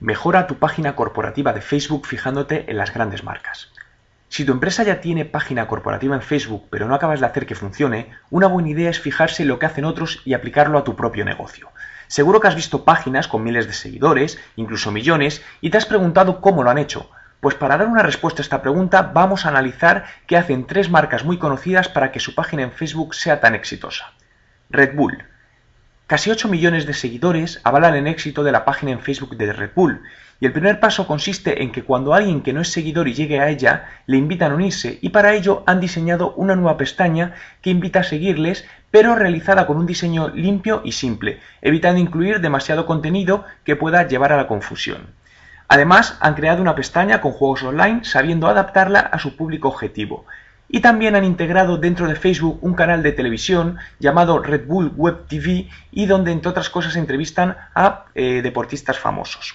Mejora tu página corporativa de Facebook fijándote en las grandes marcas. Si tu empresa ya tiene página corporativa en Facebook pero no acabas de hacer que funcione, una buena idea es fijarse en lo que hacen otros y aplicarlo a tu propio negocio. Seguro que has visto páginas con miles de seguidores, incluso millones, y te has preguntado cómo lo han hecho. Pues para dar una respuesta a esta pregunta vamos a analizar qué hacen tres marcas muy conocidas para que su página en Facebook sea tan exitosa. Red Bull. Casi 8 millones de seguidores avalan el éxito de la página en Facebook de Bull, y el primer paso consiste en que cuando alguien que no es seguidor y llegue a ella, le invitan a unirse, y para ello han diseñado una nueva pestaña que invita a seguirles, pero realizada con un diseño limpio y simple, evitando incluir demasiado contenido que pueda llevar a la confusión. Además, han creado una pestaña con juegos online sabiendo adaptarla a su público objetivo, y también han integrado dentro de Facebook un canal de televisión llamado Red Bull Web TV y donde entre otras cosas entrevistan a eh, deportistas famosos.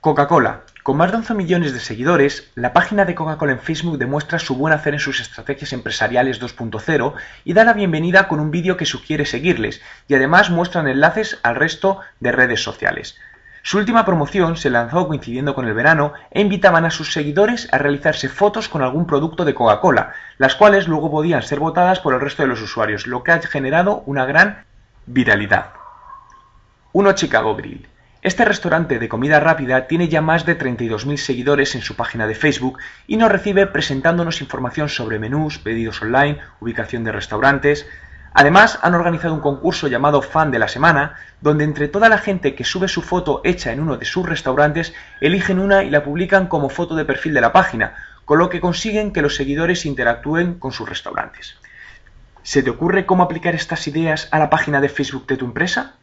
Coca-Cola. Con más de 11 millones de seguidores, la página de Coca-Cola en Facebook demuestra su buen hacer en sus estrategias empresariales 2.0 y da la bienvenida con un vídeo que sugiere seguirles y además muestran enlaces al resto de redes sociales. Su última promoción se lanzó coincidiendo con el verano e invitaban a sus seguidores a realizarse fotos con algún producto de Coca-Cola, las cuales luego podían ser votadas por el resto de los usuarios, lo que ha generado una gran viralidad. 1 Chicago Grill. Este restaurante de comida rápida tiene ya más de 32.000 seguidores en su página de Facebook y nos recibe presentándonos información sobre menús, pedidos online, ubicación de restaurantes, Además, han organizado un concurso llamado Fan de la Semana, donde entre toda la gente que sube su foto hecha en uno de sus restaurantes, eligen una y la publican como foto de perfil de la página, con lo que consiguen que los seguidores interactúen con sus restaurantes. ¿Se te ocurre cómo aplicar estas ideas a la página de Facebook de tu empresa?